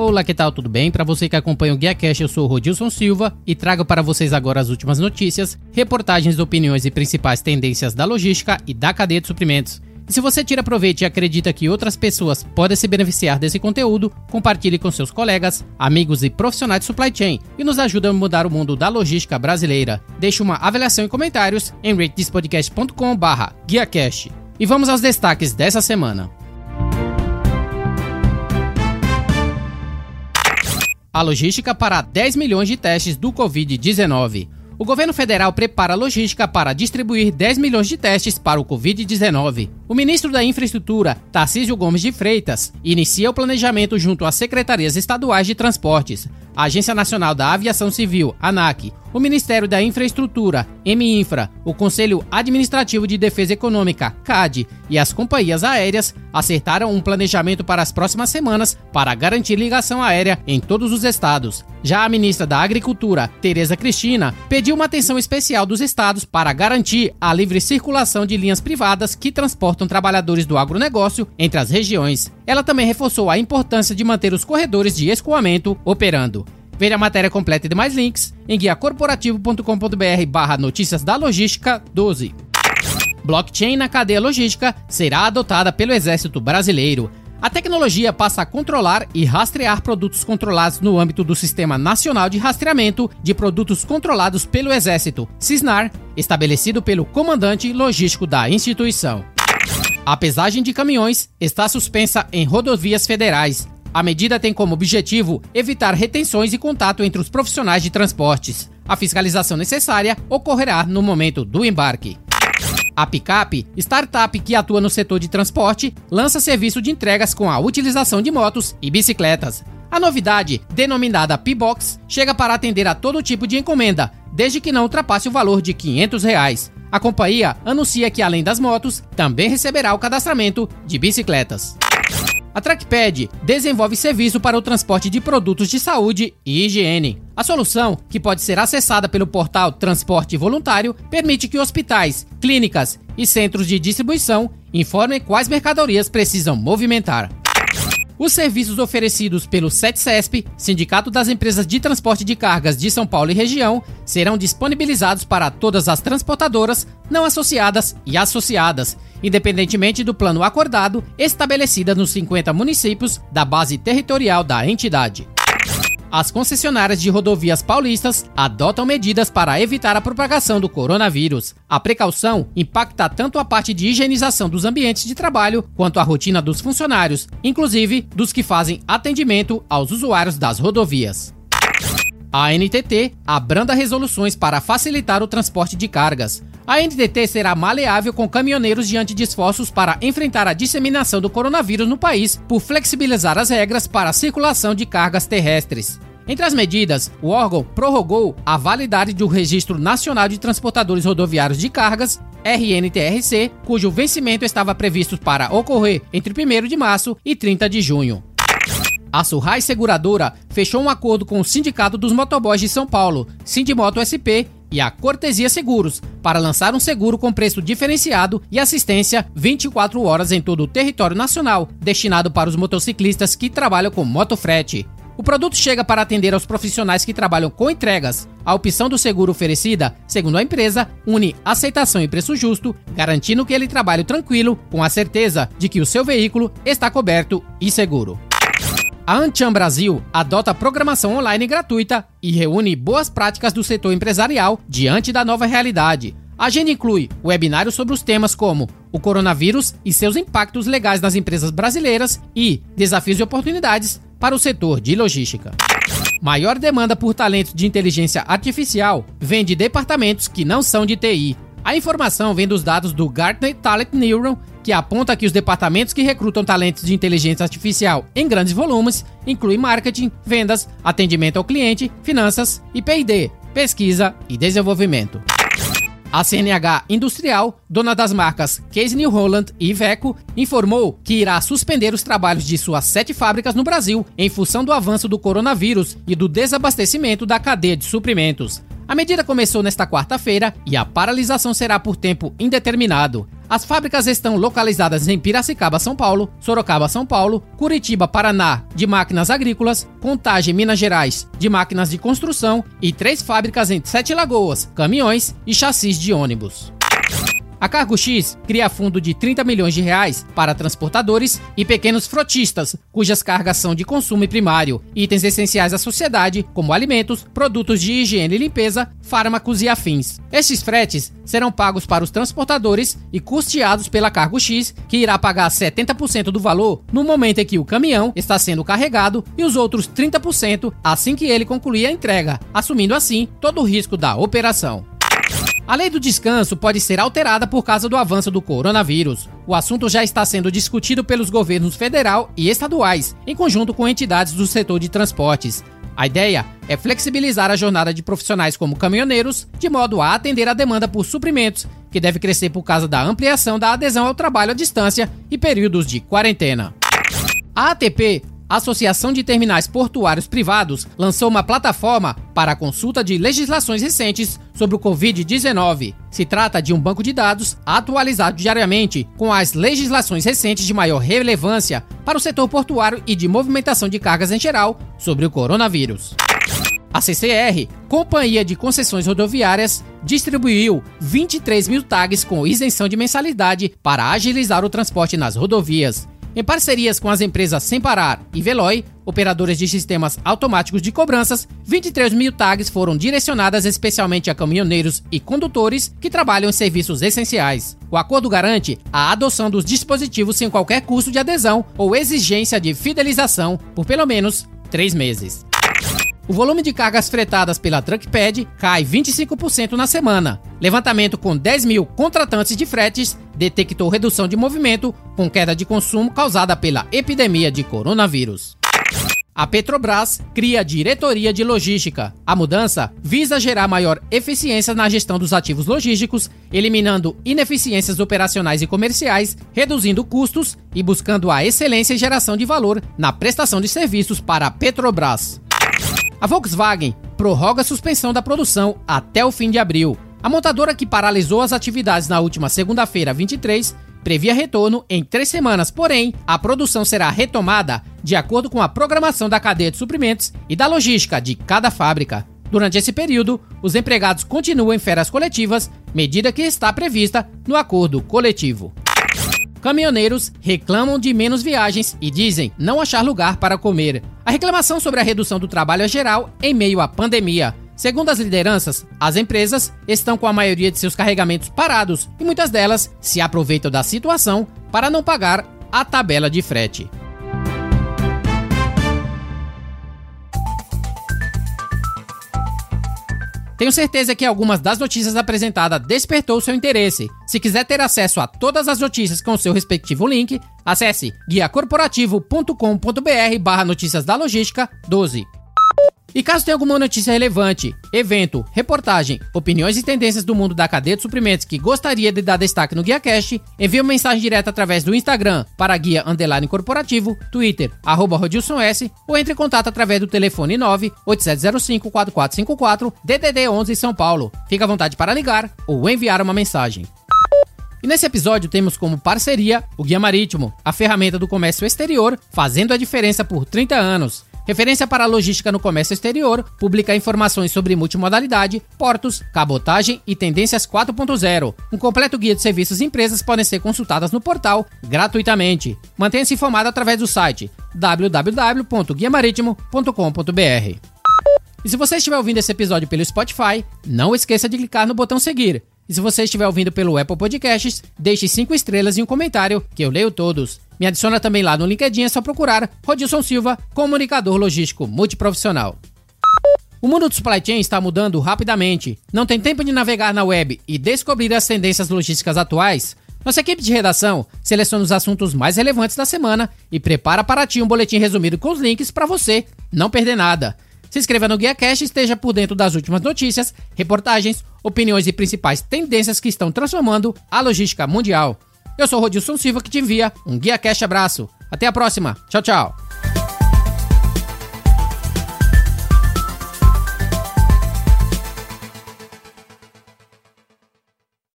Olá, que tal? Tudo bem? Para você que acompanha o Guia Cash, eu sou o Rodilson Silva e trago para vocês agora as últimas notícias, reportagens, opiniões e principais tendências da logística e da cadeia de suprimentos. E se você tira proveito e acredita que outras pessoas podem se beneficiar desse conteúdo, compartilhe com seus colegas, amigos e profissionais de supply chain e nos ajude a mudar o mundo da logística brasileira. Deixe uma avaliação e comentários em ratethispodcast.com/guiacast. E vamos aos destaques dessa semana. A logística para 10 milhões de testes do Covid-19. O governo federal prepara a logística para distribuir 10 milhões de testes para o Covid-19. O ministro da Infraestrutura, Tarcísio Gomes de Freitas, inicia o planejamento junto às secretarias estaduais de transportes, a Agência Nacional da Aviação Civil, ANAC, o Ministério da Infraestrutura, MINFRA, o Conselho Administrativo de Defesa Econômica, CAD, e as companhias aéreas acertaram um planejamento para as próximas semanas para garantir ligação aérea em todos os estados. Já a ministra da Agricultura, Tereza Cristina, pediu uma atenção especial dos estados para garantir a livre circulação de linhas privadas que transportam trabalhadores do agronegócio entre as regiões. Ela também reforçou a importância de manter os corredores de escoamento operando. Veja a matéria completa e demais links em guiacorporativo.com.br barra notícias da logística 12. Blockchain na cadeia logística será adotada pelo Exército Brasileiro. A tecnologia passa a controlar e rastrear produtos controlados no âmbito do Sistema Nacional de Rastreamento de Produtos Controlados pelo Exército, CISNAR, estabelecido pelo comandante logístico da instituição. A pesagem de caminhões está suspensa em rodovias federais. A medida tem como objetivo evitar retenções e contato entre os profissionais de transportes. A fiscalização necessária ocorrerá no momento do embarque. A Picap, startup que atua no setor de transporte, lança serviço de entregas com a utilização de motos e bicicletas. A novidade, denominada P-Box, chega para atender a todo tipo de encomenda, desde que não ultrapasse o valor de 500 reais. A companhia anuncia que, além das motos, também receberá o cadastramento de bicicletas. A Trackpad desenvolve serviço para o transporte de produtos de saúde e higiene. A solução, que pode ser acessada pelo portal Transporte Voluntário, permite que hospitais, clínicas e centros de distribuição informem quais mercadorias precisam movimentar. Os serviços oferecidos pelo SETCESP, Sindicato das Empresas de Transporte de Cargas de São Paulo e região, serão disponibilizados para todas as transportadoras não associadas e associadas, independentemente do plano acordado estabelecida nos 50 municípios da base territorial da entidade. As concessionárias de rodovias paulistas adotam medidas para evitar a propagação do coronavírus. A precaução impacta tanto a parte de higienização dos ambientes de trabalho quanto a rotina dos funcionários, inclusive dos que fazem atendimento aos usuários das rodovias. A NTT abranda resoluções para facilitar o transporte de cargas. A NTT será maleável com caminhoneiros diante de esforços para enfrentar a disseminação do coronavírus no país por flexibilizar as regras para a circulação de cargas terrestres. Entre as medidas, o órgão prorrogou a validade do Registro Nacional de Transportadores Rodoviários de Cargas, RNTRC, cujo vencimento estava previsto para ocorrer entre 1 de março e 30 de junho. A Surrai Seguradora fechou um acordo com o Sindicato dos Motoboys de São Paulo, Sindimoto SP e a Cortesia Seguros para lançar um seguro com preço diferenciado e assistência 24 horas em todo o território nacional, destinado para os motociclistas que trabalham com motofrete. O produto chega para atender aos profissionais que trabalham com entregas. A opção do seguro oferecida, segundo a empresa, une aceitação e preço justo, garantindo que ele trabalhe tranquilo, com a certeza de que o seu veículo está coberto e seguro. A Antian Brasil adota programação online gratuita e reúne boas práticas do setor empresarial diante da nova realidade. A agenda inclui webinários sobre os temas como o coronavírus e seus impactos legais nas empresas brasileiras e desafios e oportunidades para o setor de logística. Maior demanda por talentos de inteligência artificial vem de departamentos que não são de TI. A informação vem dos dados do Gartner Talent Neuron que aponta que os departamentos que recrutam talentos de inteligência artificial em grandes volumes incluem marketing, vendas, atendimento ao cliente, finanças e P&D, pesquisa e desenvolvimento. A CNH Industrial, dona das marcas Case New Holland e Iveco, informou que irá suspender os trabalhos de suas sete fábricas no Brasil em função do avanço do coronavírus e do desabastecimento da cadeia de suprimentos. A medida começou nesta quarta-feira e a paralisação será por tempo indeterminado. As fábricas estão localizadas em Piracicaba, São Paulo, Sorocaba, São Paulo, Curitiba, Paraná, de máquinas agrícolas, Contagem, Minas Gerais, de máquinas de construção e três fábricas em Sete Lagoas, caminhões e chassis de ônibus. A Cargo X cria fundo de 30 milhões de reais para transportadores e pequenos frotistas, cujas cargas são de consumo primário, itens essenciais à sociedade, como alimentos, produtos de higiene e limpeza, fármacos e afins. Estes fretes serão pagos para os transportadores e custeados pela Cargo X, que irá pagar 70% do valor no momento em que o caminhão está sendo carregado e os outros 30% assim que ele concluir a entrega, assumindo assim todo o risco da operação. A lei do descanso pode ser alterada por causa do avanço do coronavírus. O assunto já está sendo discutido pelos governos federal e estaduais, em conjunto com entidades do setor de transportes. A ideia é flexibilizar a jornada de profissionais como caminhoneiros, de modo a atender a demanda por suprimentos, que deve crescer por causa da ampliação da adesão ao trabalho à distância e períodos de quarentena. A ATP Associação de Terminais Portuários Privados lançou uma plataforma para a consulta de legislações recentes sobre o Covid-19. Se trata de um banco de dados atualizado diariamente com as legislações recentes de maior relevância para o setor portuário e de movimentação de cargas em geral sobre o coronavírus. A CCR, Companhia de Concessões Rodoviárias, distribuiu 23 mil tags com isenção de mensalidade para agilizar o transporte nas rodovias. Em parcerias com as empresas Sem Parar e Veloy, operadores de sistemas automáticos de cobranças, 23 mil tags foram direcionadas especialmente a caminhoneiros e condutores que trabalham em serviços essenciais. O acordo garante a adoção dos dispositivos sem qualquer custo de adesão ou exigência de fidelização por pelo menos três meses. O volume de cargas fretadas pela Truckpad cai 25% na semana. Levantamento com 10 mil contratantes de fretes detectou redução de movimento com queda de consumo causada pela epidemia de coronavírus. A Petrobras cria diretoria de logística. A mudança visa gerar maior eficiência na gestão dos ativos logísticos, eliminando ineficiências operacionais e comerciais, reduzindo custos e buscando a excelência e geração de valor na prestação de serviços para a Petrobras. A Volkswagen prorroga a suspensão da produção até o fim de abril. A montadora que paralisou as atividades na última segunda-feira, 23, previa retorno em três semanas, porém, a produção será retomada de acordo com a programação da cadeia de suprimentos e da logística de cada fábrica. Durante esse período, os empregados continuam em férias coletivas, medida que está prevista no acordo coletivo. Caminhoneiros reclamam de menos viagens e dizem não achar lugar para comer. A reclamação sobre a redução do trabalho é geral em meio à pandemia. Segundo as lideranças, as empresas estão com a maioria de seus carregamentos parados e muitas delas se aproveitam da situação para não pagar a tabela de frete. Tenho certeza que algumas das notícias apresentadas despertou seu interesse. Se quiser ter acesso a todas as notícias com seu respectivo link, acesse guiacorporativo.com.br barra notícias da logística 12. E caso tenha alguma notícia relevante, evento, reportagem, opiniões e tendências do mundo da cadeia de suprimentos que gostaria de dar destaque no GuiaCast, envie uma mensagem direta através do Instagram para Guia Underline Corporativo, Twitter, arroba Rodilson S, ou entre em contato através do telefone 98705-4454, DDD 11 São Paulo. Fique à vontade para ligar ou enviar uma mensagem. E nesse episódio temos como parceria o Guia Marítimo, a ferramenta do comércio exterior, fazendo a diferença por 30 anos. Referência para a logística no comércio exterior, publica informações sobre multimodalidade, portos, cabotagem e tendências 4.0. Um completo guia de serviços e empresas podem ser consultadas no portal gratuitamente. Mantenha-se informado através do site www.guiamaritimo.com.br. E se você estiver ouvindo esse episódio pelo Spotify, não esqueça de clicar no botão seguir. E se você estiver ouvindo pelo Apple Podcasts, deixe 5 estrelas e um comentário, que eu leio todos. Me adiciona também lá no LinkedIn, é só procurar Rodilson Silva, comunicador logístico multiprofissional. O mundo do supply chain está mudando rapidamente. Não tem tempo de navegar na web e descobrir as tendências logísticas atuais? Nossa equipe de redação seleciona os assuntos mais relevantes da semana e prepara para ti um boletim resumido com os links para você não perder nada. Se inscreva no GuiaCast e esteja por dentro das últimas notícias, reportagens, opiniões e principais tendências que estão transformando a logística mundial. Eu sou Rodilson Silva que te envia um Guia Cash abraço. Até a próxima. Tchau, tchau.